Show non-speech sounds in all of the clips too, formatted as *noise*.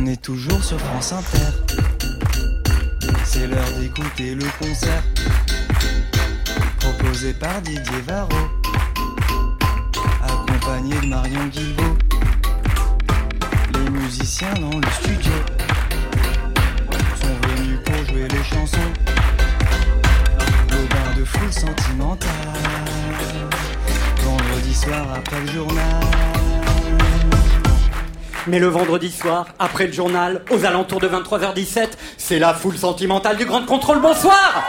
On est toujours sur France Inter. C'est l'heure d'écouter le concert proposé par Didier Varro, accompagné de Marion Guilbault. Les musiciens dans le studio sont venus pour jouer les chansons. Le bain de foule sentimentale, vendredi soir après le journal. Mais le vendredi soir, après le journal, aux alentours de 23h17, c'est la foule sentimentale du Grand Contrôle. Bonsoir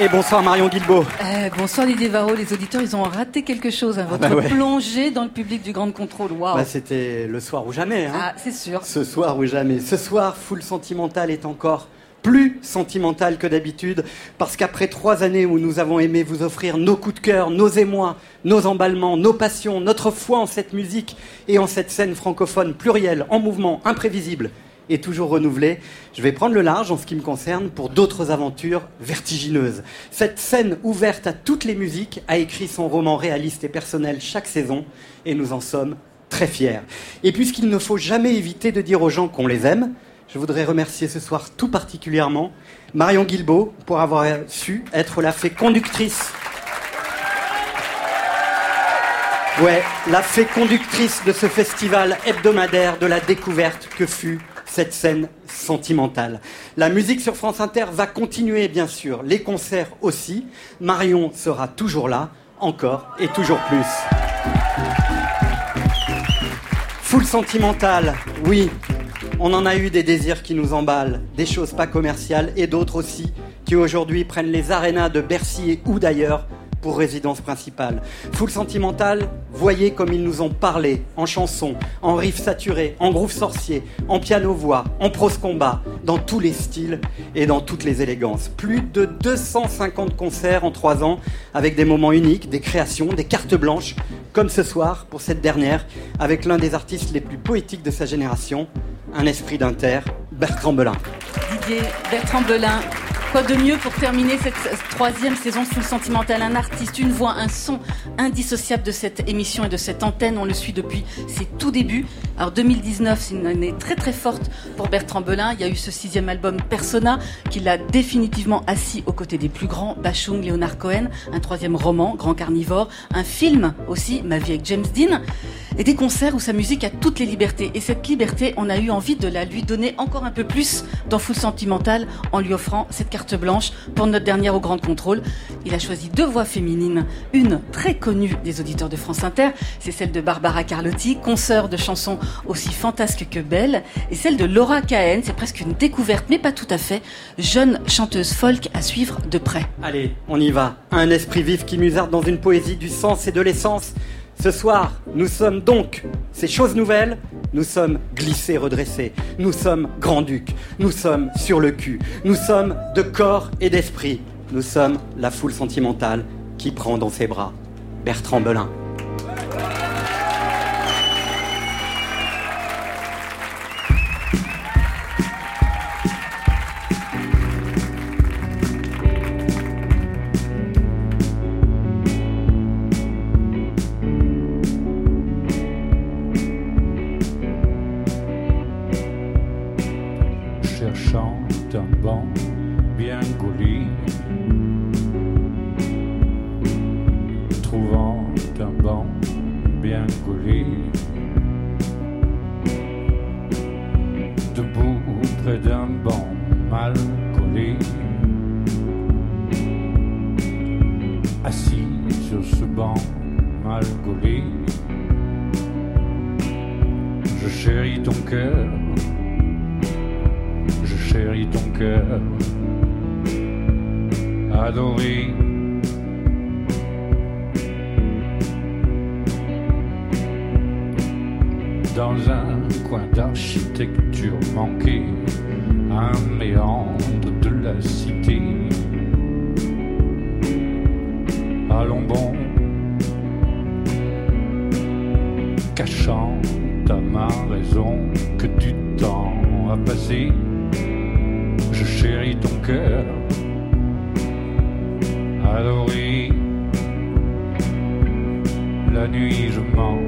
Et bonsoir Marion Guilbault. Euh, bonsoir Didier Varro, les auditeurs, ils ont raté quelque chose. Hein, votre bah ouais. plongée dans le public du Grand Contrôle. Waouh. Bah, C'était le soir ou jamais. Hein. ah, c'est sûr. Ce soir ou jamais. Ce soir, Foule Sentimentale est encore plus sentimentale que d'habitude, parce qu'après trois années où nous avons aimé vous offrir nos coups de cœur, nos émois, nos emballements, nos passions, notre foi en cette musique et en cette scène francophone plurielle, en mouvement, imprévisible et toujours renouvelée, je vais prendre le large en ce qui me concerne pour d'autres aventures vertigineuses. Cette scène ouverte à toutes les musiques a écrit son roman réaliste et personnel chaque saison, et nous en sommes très fiers. Et puisqu'il ne faut jamais éviter de dire aux gens qu'on les aime, je voudrais remercier ce soir tout particulièrement Marion Guilbault pour avoir su être la fée conductrice. Ouais, la fée conductrice de ce festival hebdomadaire de la découverte que fut cette scène sentimentale. La musique sur France Inter va continuer, bien sûr, les concerts aussi. Marion sera toujours là, encore et toujours plus. Foule sentimentale, oui, on en a eu des désirs qui nous emballent, des choses pas commerciales et d'autres aussi qui aujourd'hui prennent les arénas de Bercy ou d'ailleurs pour résidence principale. Foule sentimentale, voyez comme ils nous ont parlé, en chansons, en riffs saturés, en groove sorcier, en piano-voix, en prose combat, dans tous les styles et dans toutes les élégances. Plus de 250 concerts en trois ans, avec des moments uniques, des créations, des cartes blanches, comme ce soir pour cette dernière, avec l'un des artistes les plus poétiques de sa génération, un esprit d'inter, Bertrand Belin. Didier Bertrand Belin. Quoi de mieux pour terminer cette troisième saison sous le sentimental? Un artiste, une voix, un son indissociable de cette émission et de cette antenne. On le suit depuis ses tout débuts. Alors 2019, c'est une année très très forte pour Bertrand Belin. Il y a eu ce sixième album Persona qui l'a définitivement assis aux côtés des plus grands, Bachung, Leonard Cohen, un troisième roman, Grand Carnivore, un film aussi, Ma vie avec James Dean, et des concerts où sa musique a toutes les libertés. Et cette liberté, on a eu envie de la lui donner encore un peu plus dans Sentimental en lui offrant cette carte blanche pour notre dernière au Grand Contrôle. Il a choisi deux voix féminines, une très connue des auditeurs de France Inter, c'est celle de Barbara Carlotti, consoeur de chansons aussi fantasques que belles, et celle de Laura Cahen, c'est presque une découverte, mais pas tout à fait, jeune chanteuse folk à suivre de près. Allez, on y va. Un esprit vif qui musarde dans une poésie du sens et de l'essence. Ce soir, nous sommes donc ces choses nouvelles, nous sommes glissés, redressés, nous sommes grands-ducs, nous sommes sur le cul, nous sommes de corps et d'esprit, nous sommes la foule sentimentale qui prend dans ses bras Bertrand Belin. Debout près d'un banc mal collé, assis sur ce banc mal gaulé, je chéris ton cœur. Je chéris ton cœur. Adoré. Dans un coin d'architecture manqué, un méandre de la cité. Allons bon, cachant à ma raison que du temps a passé. Je chéris ton cœur, adoré. La nuit je mens,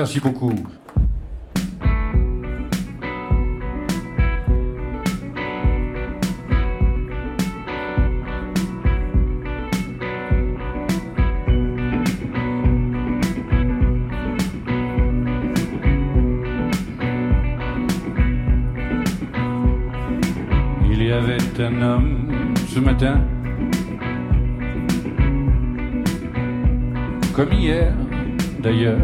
Merci beaucoup. Il y avait un homme ce matin, comme hier d'ailleurs.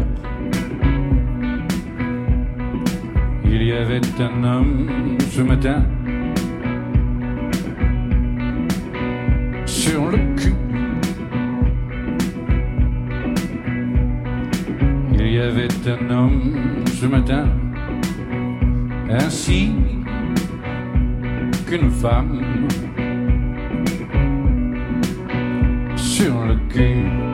Il y avait un homme ce matin sur le cul. Il y avait un homme ce matin ainsi qu'une femme sur le cul.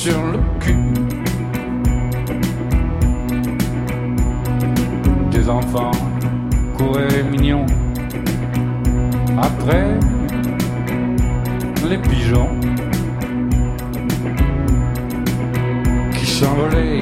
Sur le cul. Des enfants couraient mignons après les pigeons qui s'envolaient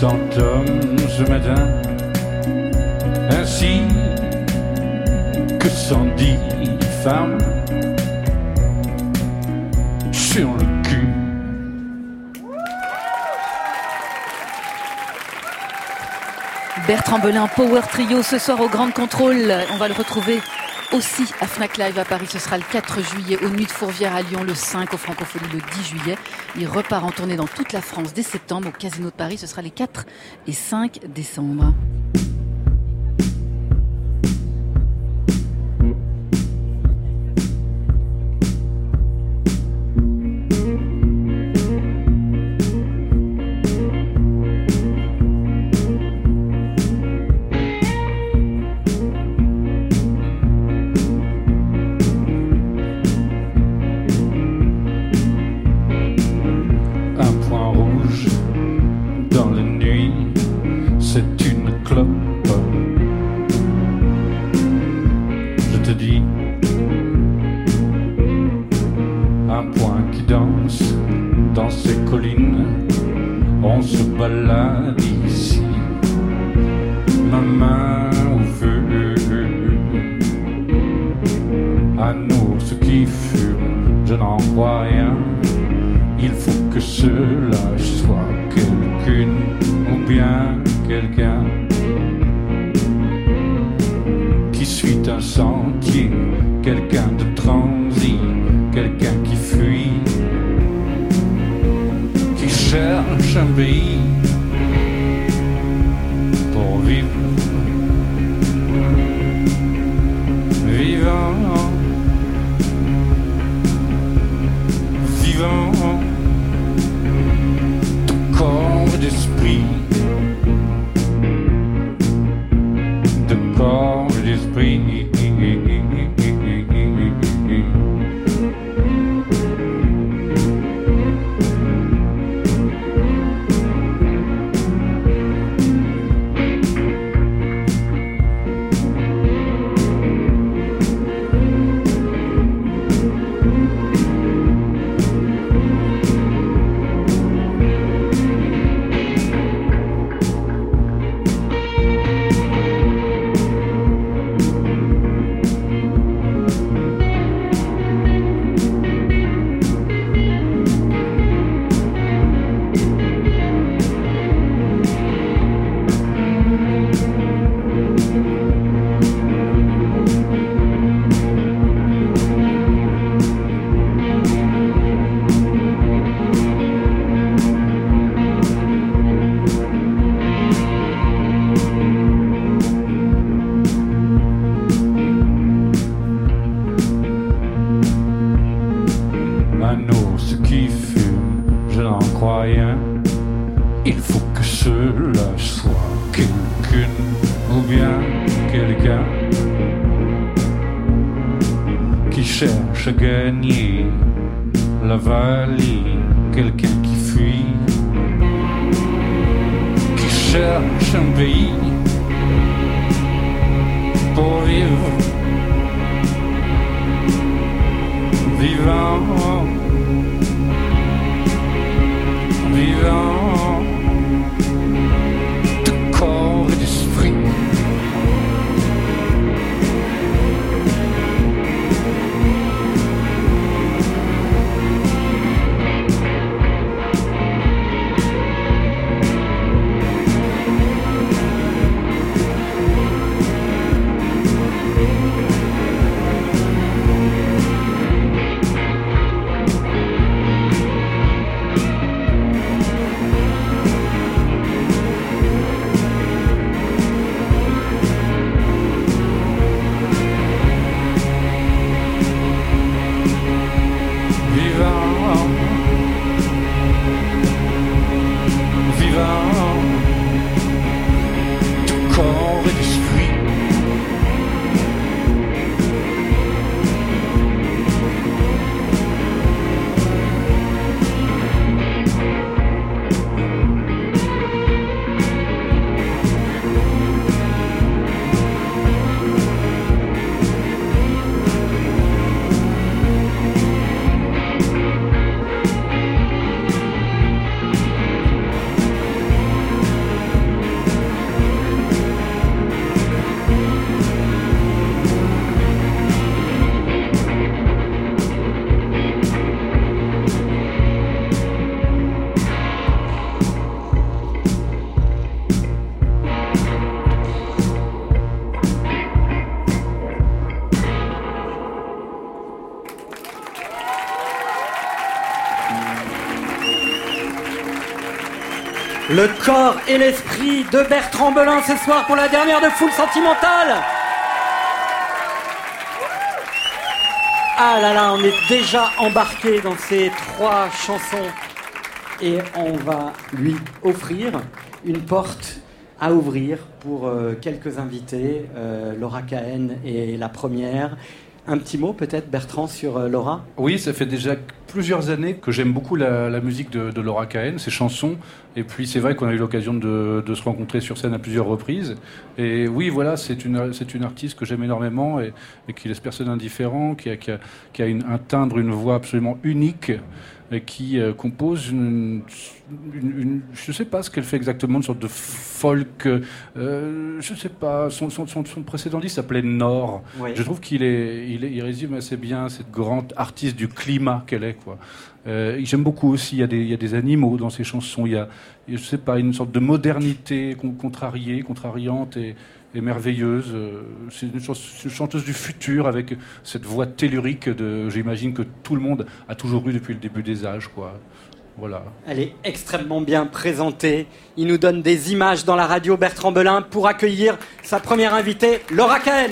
cent hommes ce matin, ainsi que cent dix femmes sur le cul. Bertrand Belin, Power Trio, ce soir au Grand Contrôle. On va le retrouver aussi à Fnac Live à Paris. Ce sera le 4 juillet, aux Nuits de Fourvière à Lyon, le 5 au Francophonie le 10 juillet. Il repart en tournée dans toute la France dès septembre au Casino de Paris. Ce sera les 4 et 5 décembre. je n'en crois rien. Il faut que cela soit quelqu'une ou bien quelqu'un. Le corps et l'esprit de Bertrand Belin ce soir pour la dernière de Foule Sentimentale. Ah là là, on est déjà embarqué dans ces trois chansons et on va lui offrir une porte à ouvrir pour euh, quelques invités. Euh, Laura Cahen est la première. Un petit mot peut-être, Bertrand, sur euh, Laura? Oui, ça fait déjà plusieurs années que j'aime beaucoup la, musique de, Laura Cahen, ses chansons. Et puis c'est vrai qu'on a eu l'occasion de, se rencontrer sur scène à plusieurs reprises. Et oui, voilà, c'est une, c'est une artiste que j'aime énormément et, qui laisse personne indifférent, qui a, qui a, qui a une, un timbre, une voix absolument unique qui euh, compose une, je ne sais pas ce qu'elle fait exactement, une sorte de folk. Euh, je ne sais pas. Son, son, son, précédent disque s'appelait Nord. Je trouve qu'il est, il, il, résume assez bien cette grande artiste du climat qu'elle est, quoi. Euh, J'aime beaucoup aussi. Il y, a des, il y, a des, animaux dans ses chansons. Il y a, je sais pas, une sorte de modernité contrariée, contrariante et, est merveilleuse. Euh, c'est une, chanteuse du futur avec cette voix tellurique de, j'imagine que tout le monde a toujours eu depuis le début des âges, quoi. Voilà. Elle est extrêmement bien présentée. Il nous donne des images dans la radio Bertrand Belin pour accueillir sa première invitée, Laura Cahen.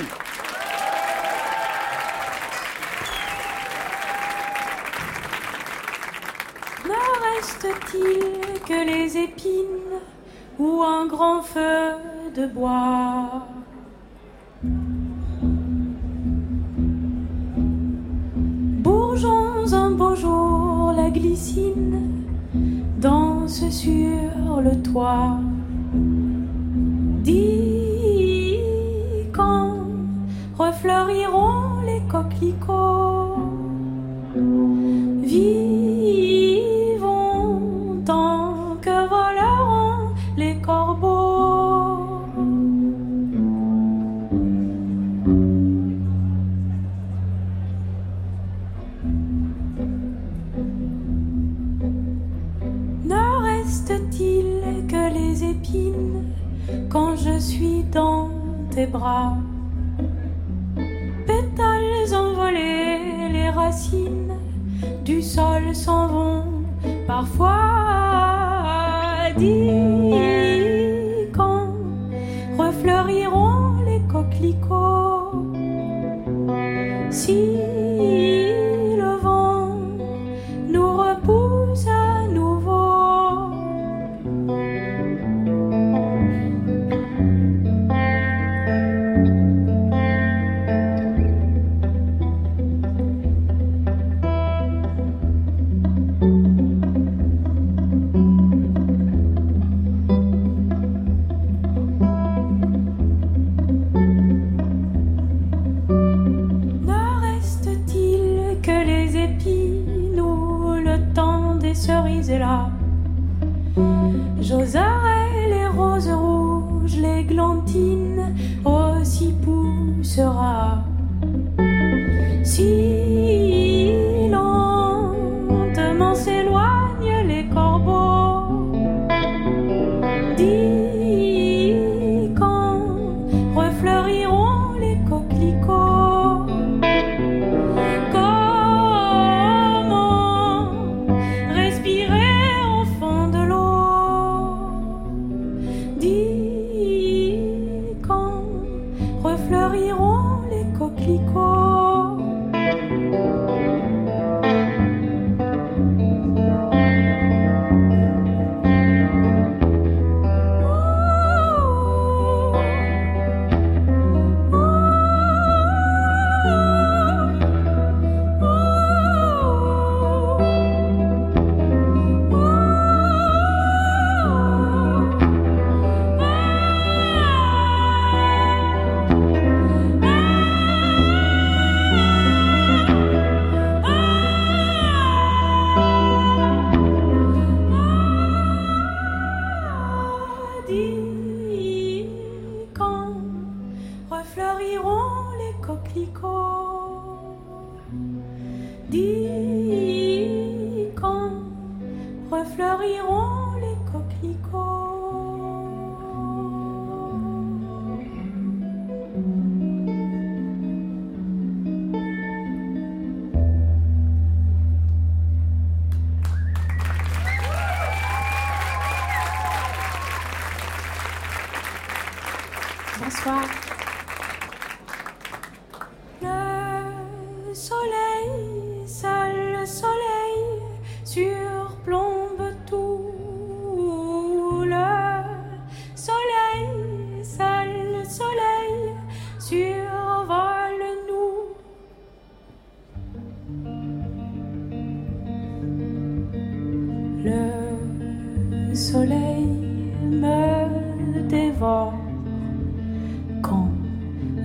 Ne reste-t-il que les épines ou un grand feu de bois.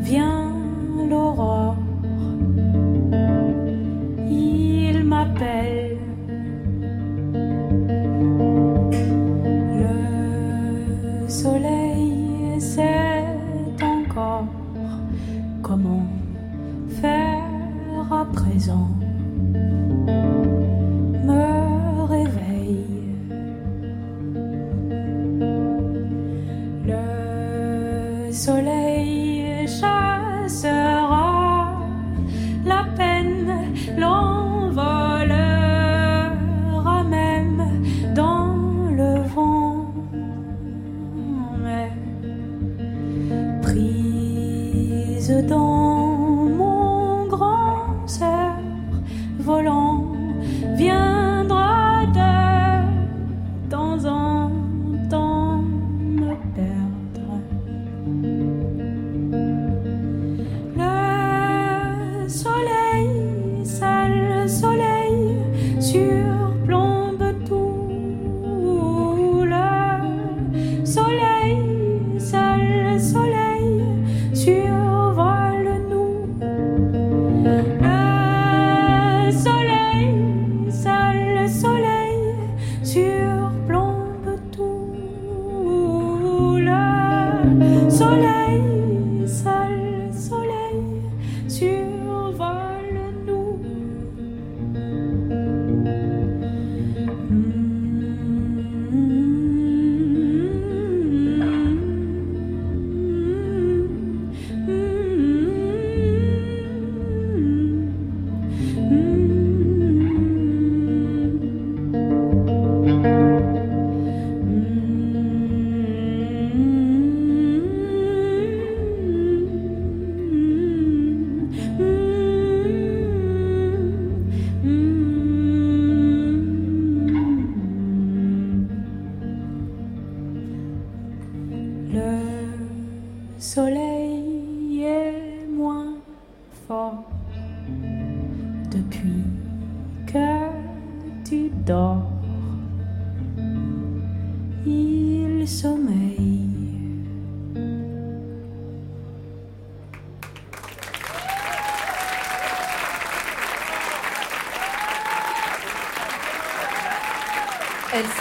Vient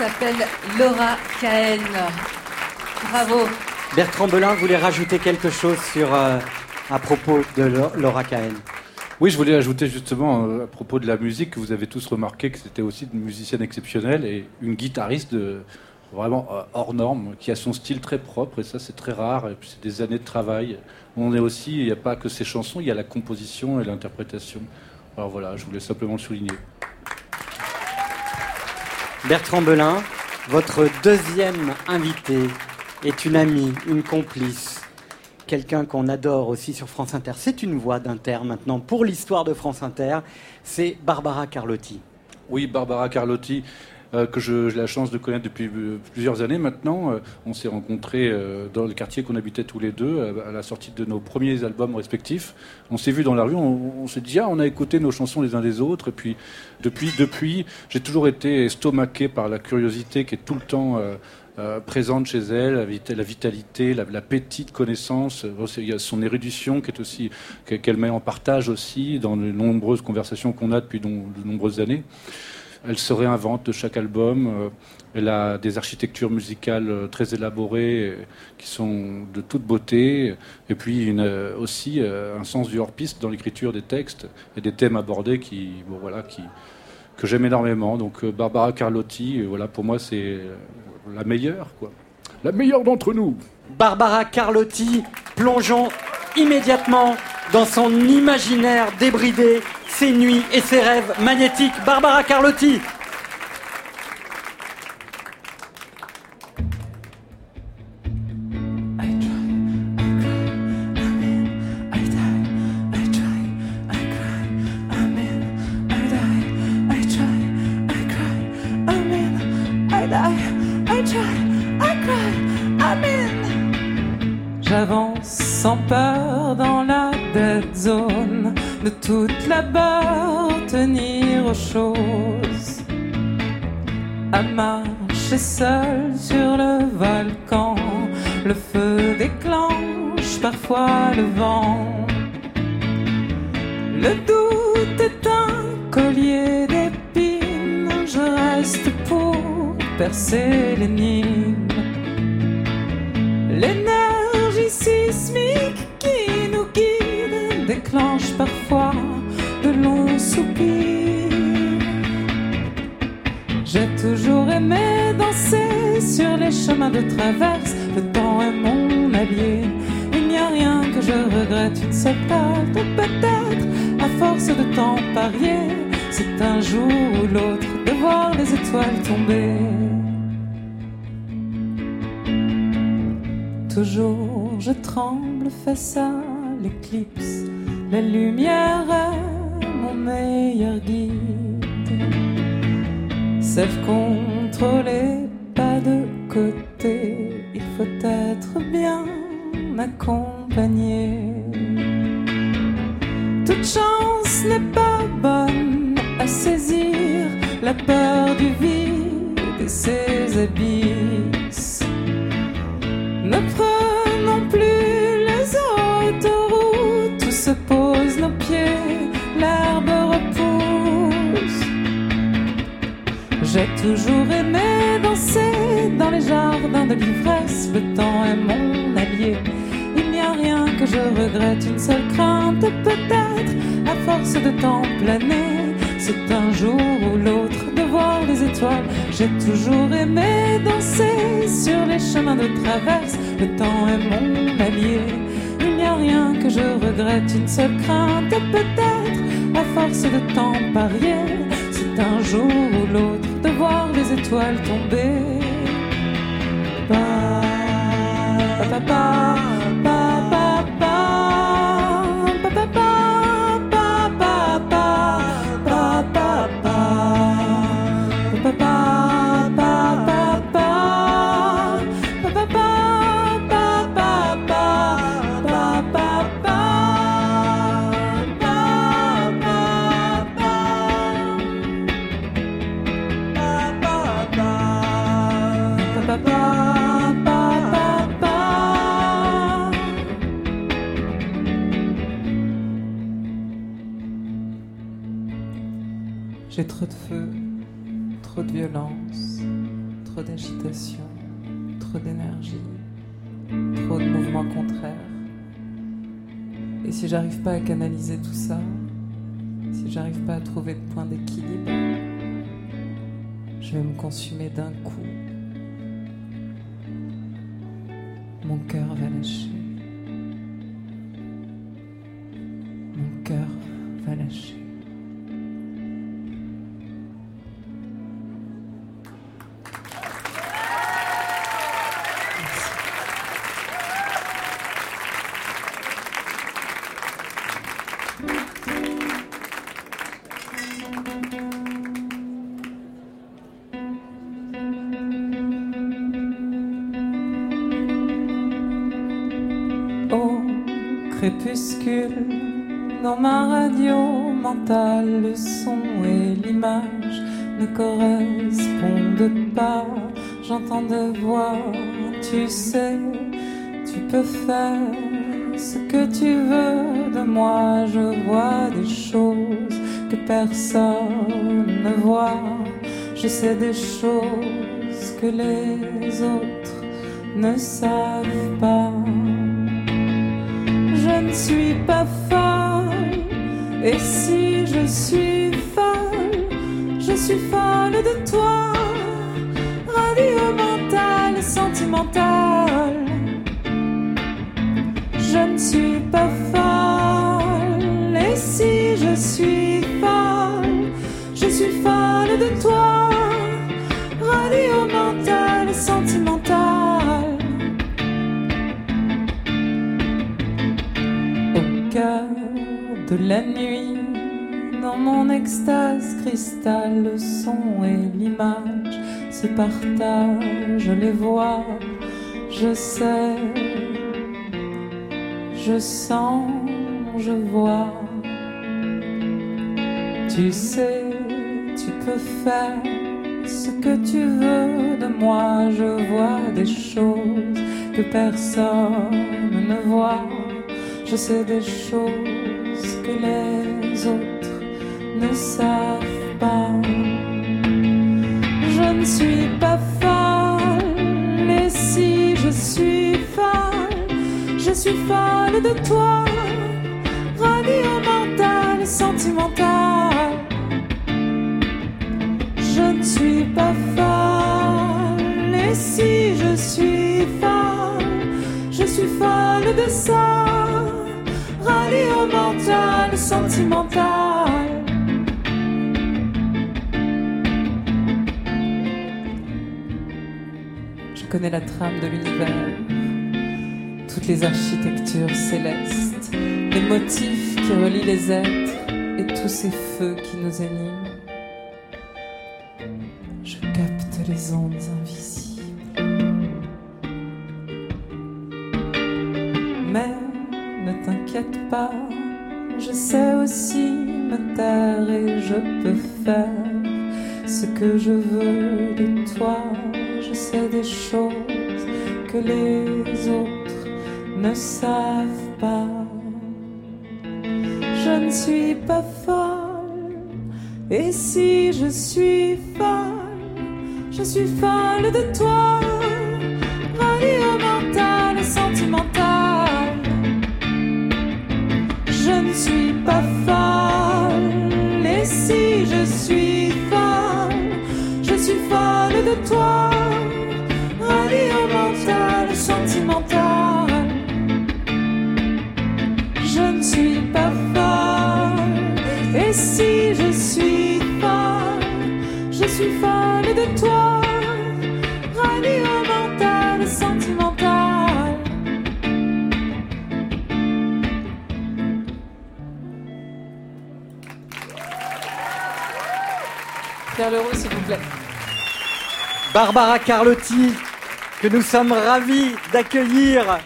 s'appelle Laura Cahen. Bravo. Bertrand Belin voulait rajouter quelque chose sur, euh, à propos de Laura Cahen. Oui, je voulais ajouter justement euh, à propos de la musique que vous avez tous remarqué que c'était aussi une musicienne exceptionnelle et une guitariste de, vraiment euh, hors norme qui a son style très propre et ça c'est très rare et puis c'est des années de travail. On est aussi, il n'y a pas que ses chansons, il y a la composition et l'interprétation. Alors voilà, je voulais simplement le souligner. Bertrand Belin, votre deuxième invité est une amie, une complice, quelqu'un qu'on adore aussi sur France Inter. C'est une voix d'Inter maintenant pour l'histoire de France Inter. C'est Barbara Carlotti. Oui, Barbara Carlotti, euh, que j'ai la chance de connaître depuis euh, plusieurs années maintenant. Euh, on s'est rencontrés dans le quartier qu'on habitait tous les deux, à la sortie de nos premiers albums respectifs. On s'est vus dans la rue, on, on s'est dit, ah, on a écouté nos chansons les uns des autres. Et puis, depuis, depuis j'ai toujours été estomaqué par la curiosité qui est tout le temps présente chez elle, la, vita- la vitalité, la, la petite connaissance. Il y a son érudition qui est aussi, que- qu'elle met en partage aussi dans les nombreuses conversations qu'on a depuis de nombreuses années. Elle se réinvente de chaque album. euh, Elle a des architectures musicales euh, très élaborées euh, qui sont de toute beauté. Et puis aussi un sens du hors-piste dans l'écriture des textes et des thèmes abordés qui, voilà, que j'aime énormément. Donc Barbara Carlotti, voilà, pour moi, c'est la meilleure. Quoi. La meilleure d'entre nous. Barbara Carlotti, plongeons immédiatement dans son imaginaire débridé, ses nuits et ses rêves magnétiques. Barbara Carlotti. Je regrette, une seule date, peut-être, à force de temps parier, c'est un jour ou l'autre de voir les étoiles tomber. Toujours je tremble face à l'éclipse, la lumière est mon meilleur guide. Self-contrôlé, pas de côté, il faut être bien accompagné. Toute chance n'est pas bonne à saisir la peur du vide et ses abysses. Ne prenons plus les autoroutes où se posent nos pieds, l'herbe repousse. J'ai toujours aimé danser dans les jardins de l'ivresse, le temps est mon allié. Que je regrette, une seule crainte peut-être, à force de temps planer. C'est un jour ou l'autre de voir les étoiles. J'ai toujours aimé danser sur les chemins de traverse. Le temps est mon allié. Il n'y a rien que je regrette, une seule crainte peut-être, à force de temps parier. C'est un jour ou l'autre de voir les étoiles tomber. Si j'arrive pas à canaliser tout ça, si j'arrive pas à trouver de point d'équilibre, je vais me consumer d'un coup. Mon cœur va lâcher. Crépuscule, dans ma radio mentale, le son et l'image ne correspondent pas. J'entends de voix, tu sais, tu peux faire ce que tu veux de moi. Je vois des choses que personne ne voit. Je sais des choses que les autres ne savent pas. Suis pas folle, et si je suis folle, je suis folle de toi, radio mentale, sentimentale. Nuit, dans mon extase cristal, le son et l'image se partagent les voix. Je sais, je sens, je vois. Tu sais, tu peux faire ce que tu veux de moi. Je vois des choses que personne ne voit. Je sais des choses que les autres ne savent pas. Je ne suis pas folle, et si je suis folle, je suis folle de toi, radio mentale, sentimentale. Je ne suis pas folle, et si je suis folle, je suis folle de ça, sentimentale. Je connais la trame de l'univers, toutes les architectures célestes, les motifs qui relient les êtres et tous ces feux qui nous animent. Je capte les ondes et je peux faire ce que je veux de toi. Je sais des choses que les autres ne savent pas. Je ne suis pas folle, et si je suis folle, je suis folle de toi. Radio mentale, sentimentale. Je ne suis suis folle, je suis folle de toi. Radio mentale, sentimentale. Je ne suis pas folle, et si je suis folle, je suis folle Pierre Leroux, s'il vous plaît. Barbara Carlotti, que nous sommes ravis d'accueillir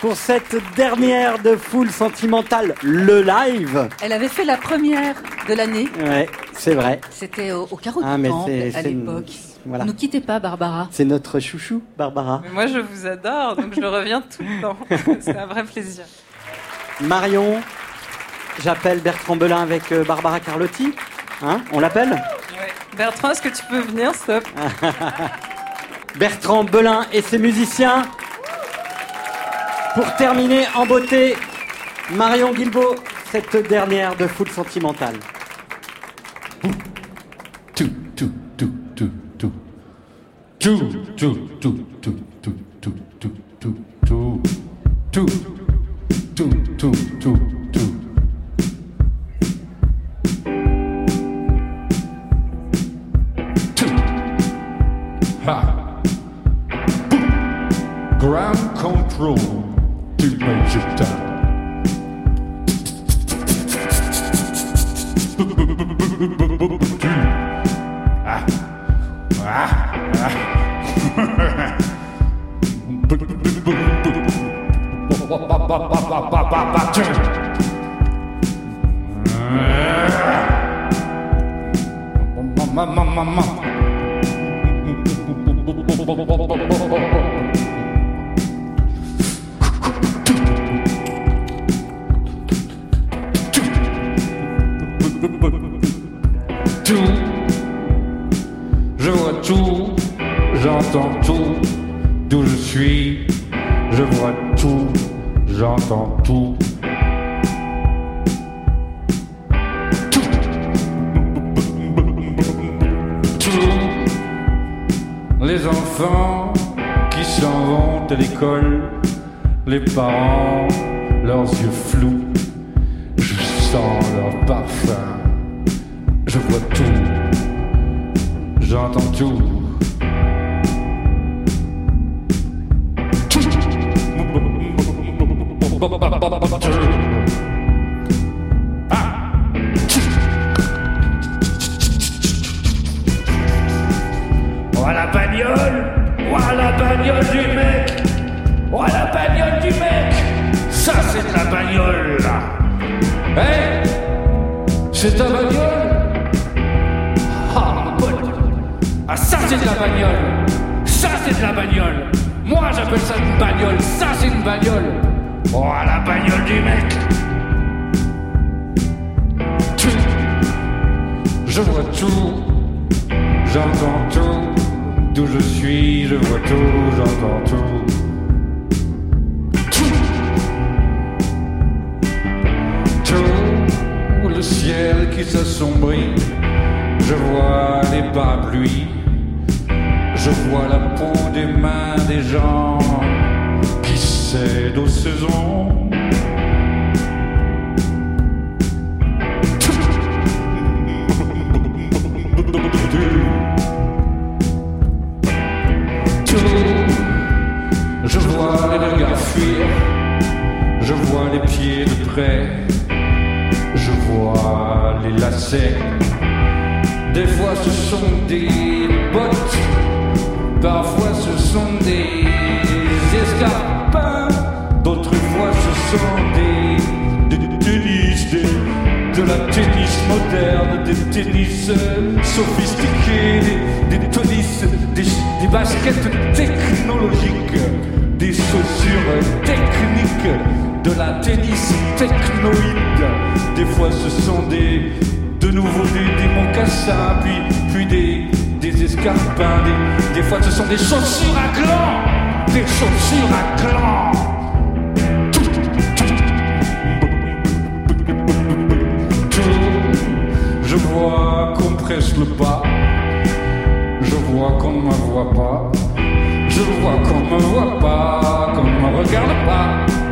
pour cette dernière de Full Sentimental, le live. Elle avait fait la première de l'année. Ouais, c'est vrai. C'était au, au Carreau Ah, du mais Temple c'est- à c'est- l'époque. Voilà. Ne quittez pas, Barbara. C'est notre chouchou, Barbara. Mais moi, je vous adore, donc je reviens tout le temps. *laughs* C'est un vrai plaisir. Marion, j'appelle Bertrand Belin avec euh, Barbara Carlotti. Hein On l'appelle? Bertrand, est-ce que tu peux venir, stop Bertrand Belin et ses musiciens. Pour terminer en beauté, Marion Guilbault, cette dernière de Full Sentimental. Tout, tout, tout, tout, tout. Tout, tout, tout, tout, tout, tout, tout, tout, tout. Tout, tout, tout, tout, tout. Tout. control through nature's time. Tout, je vois tout, j'entends tout, d'où je suis, je vois tout, j'entends tout. Tout. Les enfants qui s'en vont à l'école, les parents, leurs yeux flous, je sens leur parfum. Je vois tout, j'entends tout. Ah. bagnole. Du mec. Ouais, la bagnole du mec. Ça, c'est de la bagnole, Hein? C'est ta c'est de la bagnole. Moi, j'appelle ça une bagnole. Ça, c'est une bagnole. Oh, la bagnole du mec. Je vois tout, j'entends tout, d'où je suis, je vois tout, j'entends tout. Tout, le ciel qui s'assombrit, je vois les parapluies, je vois la qui cèdent aux saisons. Je vois les regards fuir, je vois les pieds de près, je vois les lacets. Des fois ce sont des bottes, parfois ce sont des escarpins, d'autres fois ce sont des, tennis, de la tennis moderne, des tennis sophistiqués, des, tennis, des, des baskets technologiques, des chaussures techniques, de la tennis technoïde. Des fois ce sont des, de nouveau des, des, des des, fois ce sont des chaussures à gland, des chaussures à gland. Je vois qu'on presse le pas. Je vois qu'on ne me voit pas. Je vois qu'on ne me voit pas, qu'on ne me regarde pas.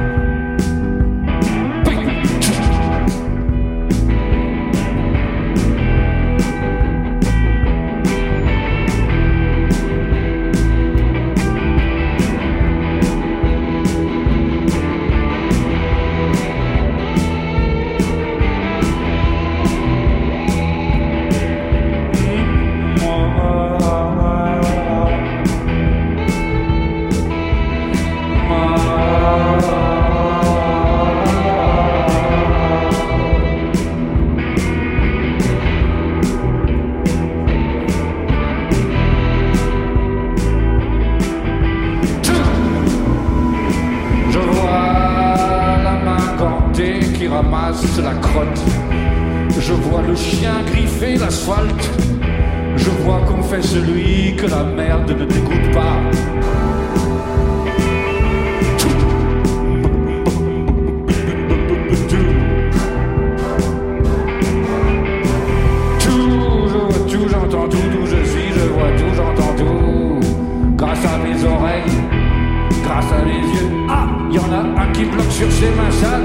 Qui bloque sur ses mains sales.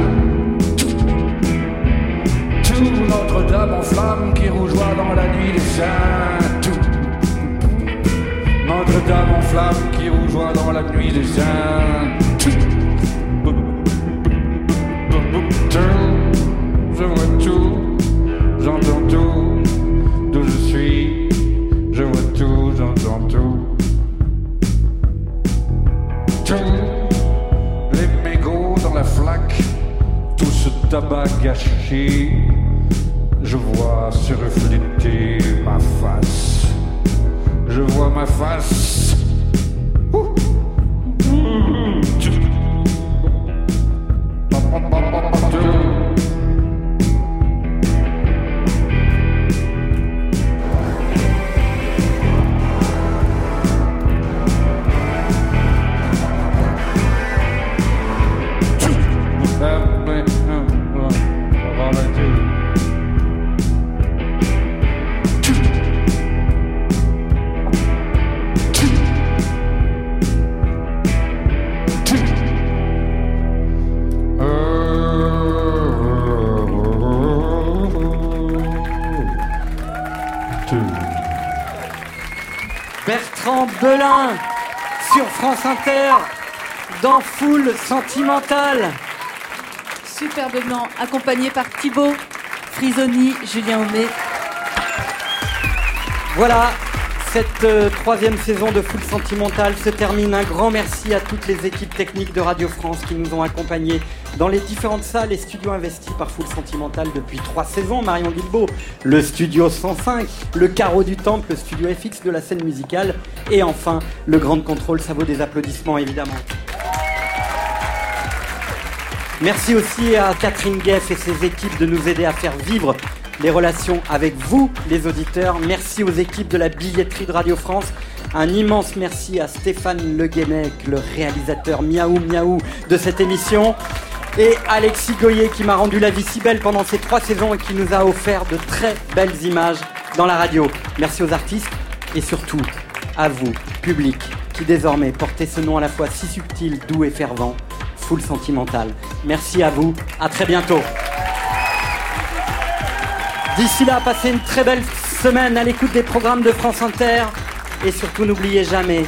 Tout Notre-Dame en flammes qui rougeoie dans la nuit des saints. Tout Notre-Dame en flammes qui rougeoie dans la nuit des saints. Tabac gâché, je vois se refléter ma face. Je vois ma face. Bertrand Belin sur France Inter dans Foule Sentimentale. Superbement accompagné par Thibaut, Frisoni, Julien Homé. Voilà, Cette euh, troisième saison de Full Sentimental se termine. Un grand merci à toutes les équipes techniques de Radio France qui nous ont accompagnés dans les différentes salles et studios investis par Full Sentimental depuis trois saisons. Marion Guilbeault, le studio 105, le carreau du temple, le studio FX de la scène musicale et enfin le grand contrôle. Ça vaut des applaudissements évidemment. Merci aussi à Catherine Gueff et ses équipes de nous aider à faire vivre les relations avec vous, les auditeurs. Merci aux équipes de la billetterie de Radio France. Un immense merci à Stéphane Le Guenec, le réalisateur miaou miaou de cette émission. Et Alexis Goyer qui m'a rendu la vie si belle pendant ces trois saisons et qui nous a offert de très belles images dans la radio. Merci aux artistes et surtout à vous, public, qui désormais portez ce nom à la fois si subtil, doux et fervent, full sentimental. Merci à vous, à très bientôt. D'ici là, passez une très belle semaine à l'écoute des programmes de France Inter. Et surtout, n'oubliez jamais,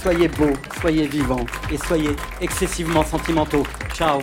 soyez beaux, soyez vivants et soyez excessivement sentimentaux. Ciao